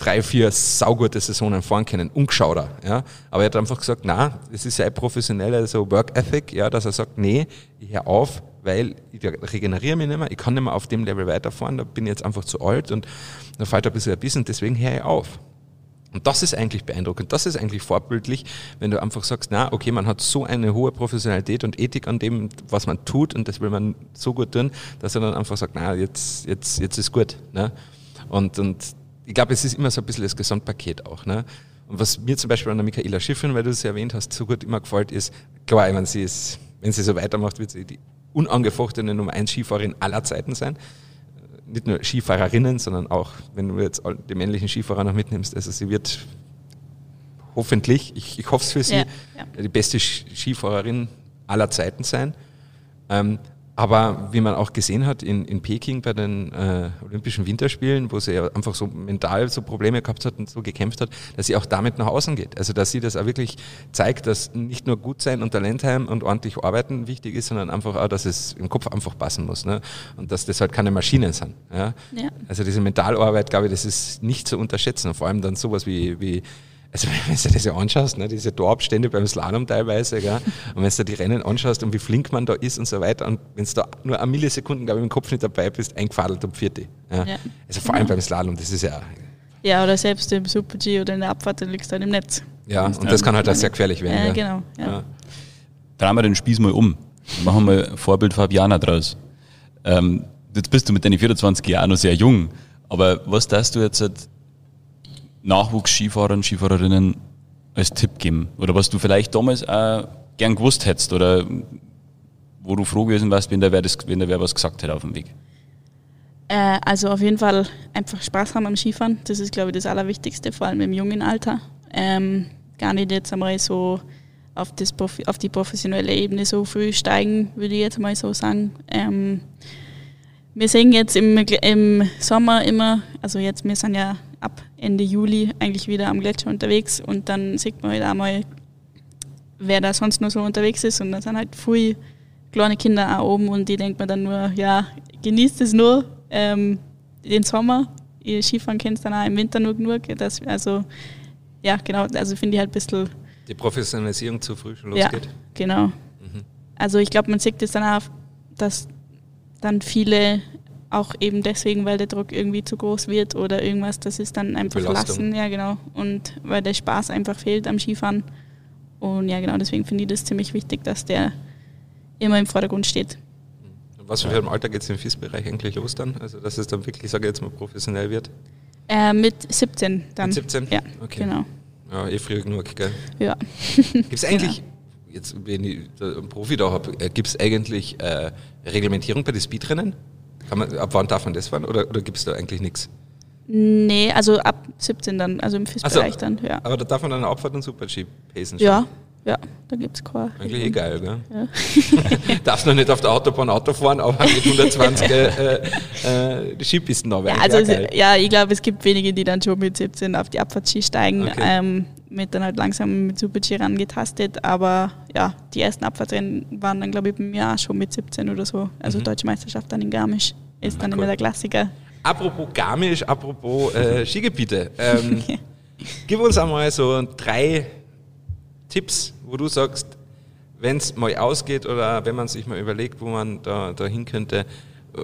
drei, vier saugute Saisonen fahren können, ungeschauter, ja. Aber er hat einfach gesagt, na, es ist ein professioneller so Work Ethic, ja, dass er sagt, nee, ich hör auf, weil ich regeneriere mich nicht mehr, ich kann nicht mehr auf dem Level weiterfahren, da bin ich jetzt einfach zu alt und da fällt ein bisschen ein bisschen, deswegen höre ich auf. Und das ist eigentlich beeindruckend, das ist eigentlich vorbildlich, wenn du einfach sagst, na, okay, man hat so eine hohe Professionalität und Ethik an dem, was man tut und das will man so gut tun, dass er dann einfach sagt, na, jetzt, jetzt, jetzt ist gut. Ne? Und, und ich glaube, es ist immer so ein bisschen das Gesamtpaket auch. Ne? Und was mir zum Beispiel an der Michaela Schiffrin, weil du es erwähnt hast, so gut immer gefällt, ist, klar, ich meine, sie ist, wenn sie so weitermacht, wird sie die unangefochtene Nummer 1 Skifahrerin aller Zeiten sein. Nicht nur Skifahrerinnen, sondern auch, wenn du jetzt die männlichen Skifahrer noch mitnimmst, also sie wird hoffentlich, ich, ich hoffe es für sie, ja, ja. die beste Skifahrerin aller Zeiten sein. Ähm, aber wie man auch gesehen hat in, in Peking bei den äh, Olympischen Winterspielen, wo sie ja einfach so mental so Probleme gehabt hat und so gekämpft hat, dass sie auch damit nach außen geht. Also dass sie das auch wirklich zeigt, dass nicht nur gut sein und Talent haben und ordentlich arbeiten wichtig ist, sondern einfach auch, dass es im Kopf einfach passen muss. Ne? Und dass das halt keine Maschinen sind. Ja? ja. Also diese Mentalarbeit, glaube ich, das ist nicht zu unterschätzen. Und vor allem dann sowas wie, wie also wenn du dir das ja anschaust, ne, diese Torabstände beim Slalom teilweise, gell, und wenn du dir die Rennen anschaust und wie flink man da ist und so weiter, und wenn du da nur eine Millisekunden, glaube ich, im Kopf nicht dabei bist, eingefadelt um vierte. Ja. ja. Also vor allem beim Slalom, das ist ja... Ja, oder selbst im Super-G oder in der Abfahrt, dann liegst du dann im Netz. Ja, und, und das kann halt auch sehr gefährlich werden. Ja, genau. Ja. Ja. Drehen wir den Spieß mal um. Machen wir Vorbild Fabiana draus. Ähm, jetzt bist du mit deinen 24 Jahren noch sehr jung, aber was darfst du jetzt Nachwuchsskifahrern, Skifahrerinnen als Tipp geben? Oder was du vielleicht damals auch gern gewusst hättest? Oder wo du froh gewesen warst, wenn da wer, das, wenn da wer was gesagt hätte auf dem Weg? Äh, also auf jeden Fall einfach Spaß haben am Skifahren. Das ist, glaube ich, das Allerwichtigste, vor allem im jungen Alter. Ähm, gar nicht jetzt einmal so auf, das, auf die professionelle Ebene so früh steigen, würde ich jetzt mal so sagen. Ähm, wir sehen jetzt im, im Sommer immer, also jetzt, wir sind ja ab Ende Juli eigentlich wieder am Gletscher unterwegs und dann sieht man halt auch mal, wer da sonst nur so unterwegs ist und dann sind halt viele kleine Kinder auch oben und die denkt man dann nur, ja, genießt es nur ähm, den Sommer. Ihr Skifahren kennt dann auch im Winter nur genug. Das, also, ja, genau, also finde ich halt ein bisschen. Die Professionalisierung zu früh schon losgeht. Ja, genau. Mhm. Also ich glaube, man sieht das dann auch, dass dann viele auch eben deswegen, weil der Druck irgendwie zu groß wird oder irgendwas, das ist dann einfach Belastung. lassen, ja genau. Und weil der Spaß einfach fehlt am Skifahren. Und ja genau, deswegen finde ich das ziemlich wichtig, dass der immer im Vordergrund steht. Was für ein Alter geht es im FIS-Bereich eigentlich los dann? Also dass es dann wirklich, sage ich jetzt mal, professionell wird? Äh, mit 17 dann. Mit 17? Ja, okay. genau. Ja, eh früh genug, gell? Ja. Gibt es eigentlich, ja. jetzt wenn ich einen Profi da habe, äh, gibt es eigentlich äh, Reglementierung bei den Speedrennen? Man, ab wann darf man das fahren oder, oder gibt es da eigentlich nichts? Nee, also ab 17 dann, also im FIS-Bereich so, dann, ja. Aber da darf man dann Abfahrt und Super-G pacen Ja, ja, da gibt es keine. Eigentlich eh geil, gell? Ja. Darfst noch nicht auf der Autobahn Auto fahren, aber mit 120 äh, äh, die Skipisten da ja, also ja, ich glaube, es gibt wenige, die dann schon mit 17 auf die Abfahrtski steigen, okay. ähm, mit dann halt langsam mit Super-G rangetastet, aber ja, die ersten Abfahrtrennen waren dann, glaube ich, im Jahr schon mit 17 oder so. Also mhm. Deutsche Meisterschaft dann in Garmisch ist mhm, dann cool. immer der Klassiker. Apropos Garmisch, apropos äh, Skigebiete. Ähm, gib uns einmal so drei Tipps, wo du sagst, wenn es mal ausgeht oder wenn man sich mal überlegt, wo man da, da hin könnte, äh,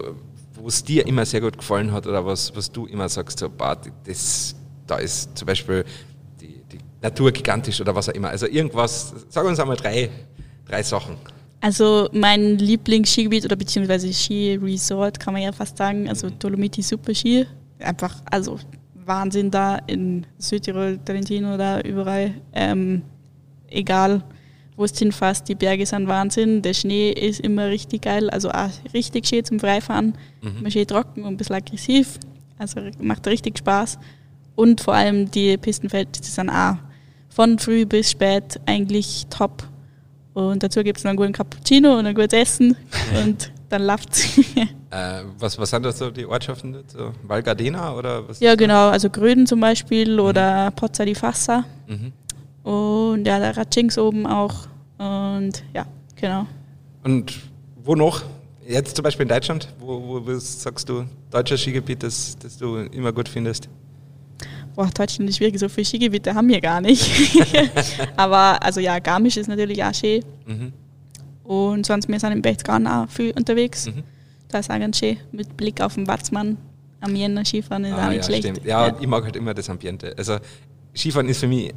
wo es dir immer sehr gut gefallen hat oder was, was du immer sagst, so, bah, das, da ist zum Beispiel Natur gigantisch oder was auch immer. Also irgendwas, sag uns einmal drei, drei Sachen. Also mein Lieblingsskigebiet oder beziehungsweise Skiresort kann man ja fast sagen, also mhm. Dolomiti Super Ski. Einfach, also Wahnsinn da in Südtirol, Trentino oder überall. Ähm, egal wo es hinfasst, die Berge sind Wahnsinn, der Schnee ist immer richtig geil, also auch richtig schön zum Freifahren, mhm. schön trocken und ein bisschen aggressiv, also macht richtig Spaß und vor allem die Pistenfelder, die sind auch von früh bis spät eigentlich top und dazu gibt es noch einen guten Cappuccino und ein gutes Essen und dann läuft es. äh, was, was sind das so die Ortschaften? So Val Gardena oder was? Ja genau, also Gröden zum Beispiel mhm. oder Pozza di Fassa. Mhm. Und ja, der Ratschings oben auch. Und ja, genau. Und wo noch? Jetzt zum Beispiel in Deutschland, wo, wo sagst du, deutscher Skigebiet, das, das du immer gut findest? Boah, Deutschland ist wirklich so viele Skigebiete haben wir gar nicht. Aber also ja, Garmisch ist natürlich auch schön. Mhm. Und sonst, wir sind im Berchtesgaden auch viel unterwegs. Mhm. Da ist auch ganz schön, mit Blick auf den Watzmann am Jänner Skifahren ist ah, auch nicht ja, schlecht. Stimmt. Ja, ja, ich mag halt immer das Ambiente. Also Skifahren ist für mich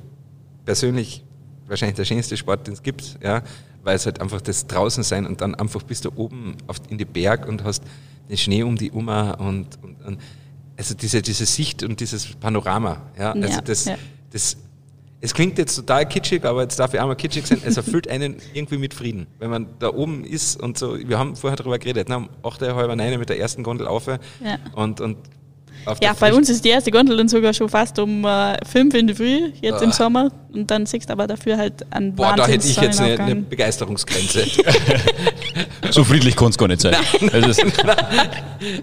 persönlich wahrscheinlich der schönste Sport, den es gibt, ja, weil es halt einfach das draußen sein und dann einfach bist du oben auf, in die Berg und hast den Schnee um die Uma und, und, und also diese, diese Sicht und dieses Panorama, ja, also ja, das, ja. das, es klingt jetzt total kitschig, aber jetzt darf ich auch mal kitschig sein, es erfüllt einen irgendwie mit Frieden, wenn man da oben ist und so, wir haben vorher darüber geredet, ne, um 8, halb 9 mit der ersten Gondel auf ja. und, und ja, bei uns ist die erste Gondel dann sogar schon fast um äh, fünf in der Früh, jetzt ah. im Sommer. Und dann siehst du aber dafür halt an Boah, da hätte ich jetzt eine, eine Begeisterungsgrenze. so friedlich kann es gar nicht sein. Nein, also nein,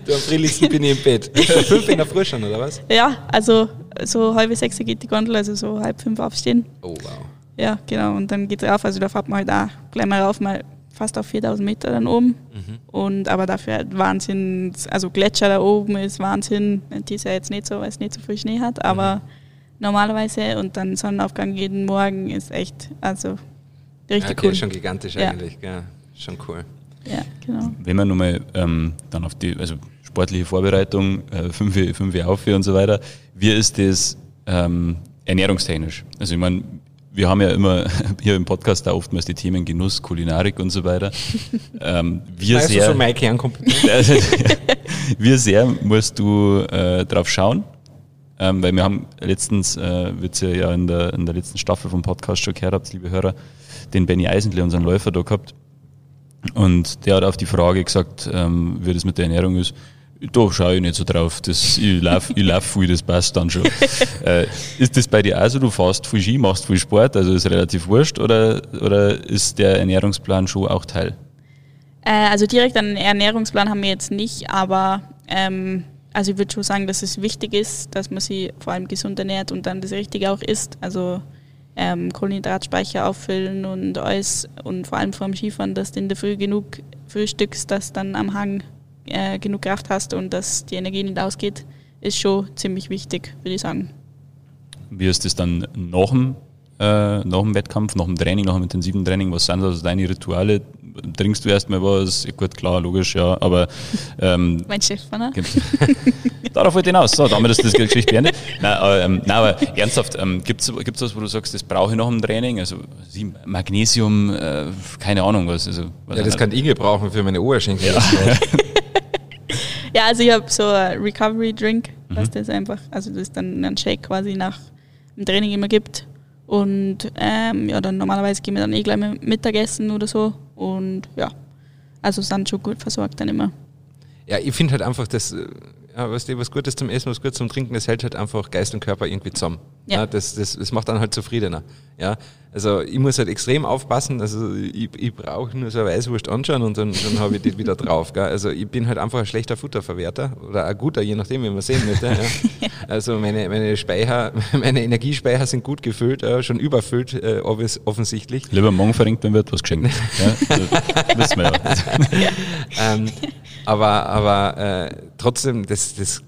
du, am friedlichsten bin ich im Bett. fünf in der Früh schon, oder was? Ja, also so halb sechs geht die Gondel, also so halb fünf aufstehen. Oh, wow. Ja, genau. Und dann geht es rauf. Also da fährt man halt auch gleich mal rauf, mal fast auf 4000 Meter dann oben. Mhm. Und aber dafür halt Wahnsinn, also Gletscher da oben ist Wahnsinn. Die ist ja jetzt nicht so, weil es nicht so viel Schnee hat, aber mhm. normalerweise und dann Sonnenaufgang jeden Morgen ist echt, also richtig okay, cool. schon gigantisch ja. eigentlich, ja. Schon cool. Ja, genau. Wenn man nochmal ähm, dann auf die, also sportliche Vorbereitung, äh, fünf, fünf auf und so weiter, wie ist das ähm, ernährungstechnisch? Also ich meine, wir haben ja immer hier im Podcast da oftmals die Themen Genuss, Kulinarik und so weiter. Ähm, wir das sehr, so mein Kernkompetenz. wir sehr musst du äh, drauf schauen, ähm, weil wir haben letztens, äh, wird ja, ja in der, in der letzten Staffel vom Podcast schon gehört habt, liebe Hörer, den Benny Eisentle, unseren Läufer da gehabt. Und der hat auf die Frage gesagt, ähm, wie das mit der Ernährung ist, da schaue ich nicht so drauf. Das, ich laufe ich lauf viel, das passt dann schon. äh, ist das bei dir auch so? Du fährst viel Ski, machst viel Sport, also ist relativ wurscht oder, oder ist der Ernährungsplan schon auch Teil? Äh, also direkt einen Ernährungsplan haben wir jetzt nicht, aber ähm, also ich würde schon sagen, dass es wichtig ist, dass man sich vor allem gesund ernährt und dann das Richtige auch isst. Also ähm, Kohlenhydratspeicher auffüllen und alles und vor allem vor dem Skifahren, dass du in der Früh genug frühstückst, dass dann am Hang äh, genug Kraft hast und dass die Energie nicht ausgeht, ist schon ziemlich wichtig, würde ich sagen. Wie ist das dann nach dem, äh, nach dem Wettkampf, nach dem Training, nach dem intensiven Training? Was sind also deine Rituale? Trinkst du erstmal was? Gut, klar, logisch, ja, aber. Ähm, mein Chef, ne? Darauf wollte ich hinaus. So, damit ist das Geschichte beendet. Nein, aber, ähm, nein, aber ernsthaft, ähm, gibt es was, wo du sagst, das brauche ich nach dem Training? Also Magnesium, äh, keine Ahnung was. Also, was ja, das kann ich gebrauchen für meine Oberschenkel. Ja. Ja, also ich habe so ein Recovery Drink, mhm. was das einfach, also das ist dann ein Shake quasi nach dem Training immer gibt. Und ähm, ja, dann normalerweise gehen wir dann eh gleich mal Mittagessen oder so. Und ja, also sind schon gut versorgt dann immer. Ja, ich finde halt einfach, dass äh, ja, du, was Gutes zum Essen, was Gutes zum Trinken, das hält halt einfach Geist und Körper irgendwie zusammen. Ja. ja das, das, das macht dann halt zufriedener. Ja, also ich muss halt extrem aufpassen, also ich, ich brauche nur so eine Weißwurst anschauen und dann, dann habe ich die wieder drauf. Gell? Also ich bin halt einfach ein schlechter Futterverwerter oder ein guter, je nachdem, wie man sehen möchte. Ja. Also meine, meine Speicher, meine Energiespeicher sind gut gefüllt, ja, schon überfüllt äh, offensichtlich. Lieber morgen verringt, dann wird was geschenkt. ja, wissen wir ja. ähm, aber aber äh, trotzdem, das, das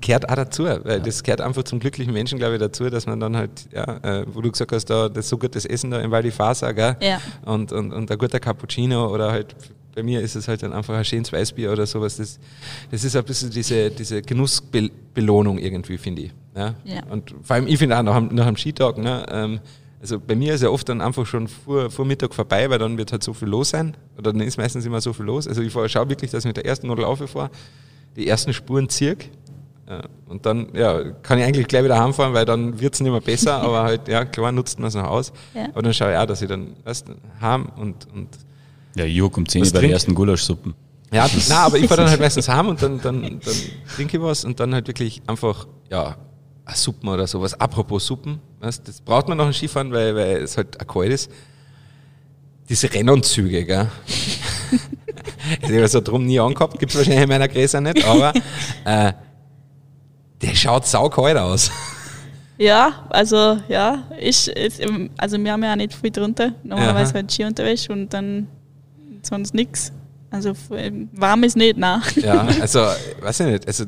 gehört auch dazu, weil das gehört einfach zum glücklichen Menschen, glaube ich, dazu, dass man dann halt, ja, äh, wo du gesagt hast, da das so gutes Essen da in Val di Fasa, gell? Ja. Und, und, und ein guter Cappuccino oder halt bei mir ist es halt dann einfach ein schönes Weißbier oder sowas. Das, das ist ein bisschen diese, diese Genussbelohnung irgendwie, finde ich. Ja? ja? Und vor allem, ich finde auch nach, nach einem Skitag, ne, ähm, also bei mir ist ja oft dann einfach schon vor, vor Mittag vorbei, weil dann wird halt so viel los sein. Oder dann ist meistens immer so viel los. Also ich schaue wirklich, dass ich mit der ersten Nadel aufhöre, die ersten Spuren zirk. Und dann ja, kann ich eigentlich gleich wieder heimfahren, weil dann wird es nicht mehr besser, aber halt, ja, klar nutzt man es noch aus. Ja. Aber dann schaue ich auch, dass ich dann weißt, heim und, und. Ja, ich um 10 bei den ersten Gulaschsuppen. Ja, nein, aber ich fahre dann halt meistens heim und dann, dann, dann trinke ich was und dann halt wirklich einfach, ja, Suppen oder sowas. Apropos Suppen, weißt, das braucht man noch im Skifahren, weil, weil es halt auch kalt ist. Diese Rennanzüge, gell? ich habe so drum nie angehabt, gibt es wahrscheinlich in meiner Gräser nicht, aber äh, der schaut saukalt aus. Ja, also ja, ich, also wir haben ja auch nicht viel drunter. Normalerweise Aha. halt Skiunterwäsche und dann sonst nichts. Also warm ist nicht, nein. Ja, also weiß ich nicht. Also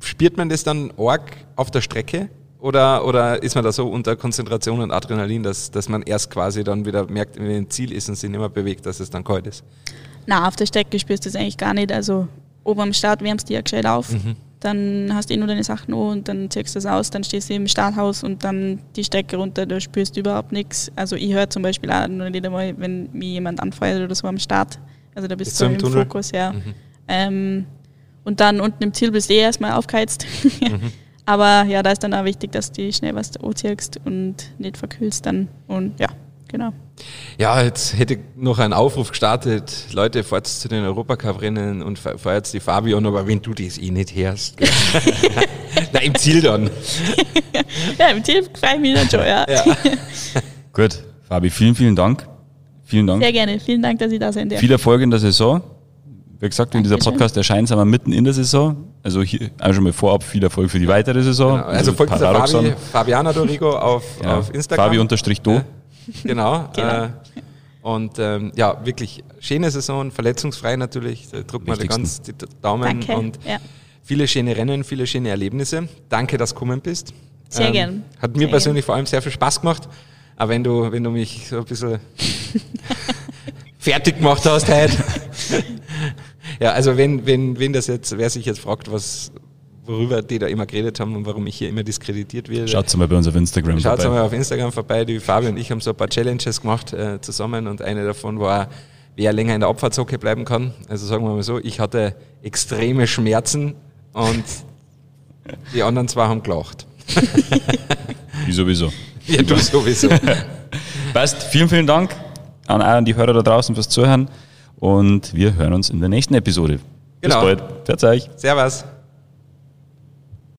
spürt man das dann arg auf der Strecke? Oder, oder ist man da so unter Konzentration und Adrenalin, dass, dass man erst quasi dann wieder merkt, wenn ein Ziel ist und sich nicht mehr bewegt, dass es dann kalt ist? Na, auf der Strecke spürst du es eigentlich gar nicht. Also oben am Start wärmst du ja gescheit auf. Mhm. Dann hast du eh nur deine Sachen an und dann ziehst du das aus, dann stehst du im Starthaus und dann die Strecke runter, da spürst du überhaupt nichts. Also ich höre zum Beispiel auch nur nicht einmal, wenn mich jemand anfeuert oder so am Start. Also da bist du im, im Fokus, ja. Mhm. Ähm, und dann unten im Ziel bist du eh erstmal aufgeheizt. mhm. Aber ja, da ist dann auch wichtig, dass du schnell was anziehst und nicht verkühlst dann. Und ja, genau. Ja, jetzt hätte ich noch einen Aufruf gestartet. Leute, fahrt zu den Europacup-Rennen und feiert die Fabian, aber wenn du das eh nicht hörst. Na, im Ziel dann. ja, im Ziel freue ich mich dann schon, ja. ja. Gut, Fabi, vielen, vielen Dank. Vielen Dank. Sehr gerne. Vielen Dank, dass ich da sein darf. Viel Erfolg in der Saison. Wie gesagt, wenn dieser Podcast erscheint, sind wir mitten in der Saison. Also hier schon mal vorab viel Erfolg für die weitere Saison. Genau. Also, also folgt Fabi, Fabiana Dorigo auf, ja. auf Instagram. Fabi unterstrich do. Genau. genau. Äh, und ähm, ja, wirklich schöne Saison, verletzungsfrei natürlich. Da drückt man ganz die Daumen Danke. und ja. viele schöne Rennen, viele schöne Erlebnisse. Danke, dass du gekommen bist. Sehr ähm, gern. Hat mir sehr persönlich gern. vor allem sehr viel Spaß gemacht. Aber wenn du, wenn du mich so ein bisschen fertig gemacht hast heute. ja, also wenn, wenn, wenn das jetzt, wer sich jetzt fragt, was, worüber die da immer geredet haben und warum ich hier immer diskreditiert werde. Schaut mal bei uns auf Instagram Schaut vorbei. mal auf Instagram vorbei. Die Fabi und ich haben so ein paar Challenges gemacht äh, zusammen und eine davon war, wer länger in der Abfahrtshocke bleiben kann. Also sagen wir mal so, ich hatte extreme Schmerzen und die anderen zwei haben gelacht. Wie sowieso. Ja, du sowieso. Passt, vielen, vielen Dank. an, an die Hörer da draußen fürs Zuhören und wir hören uns in der nächsten Episode. Genau. Bis bald. Euch. Servus.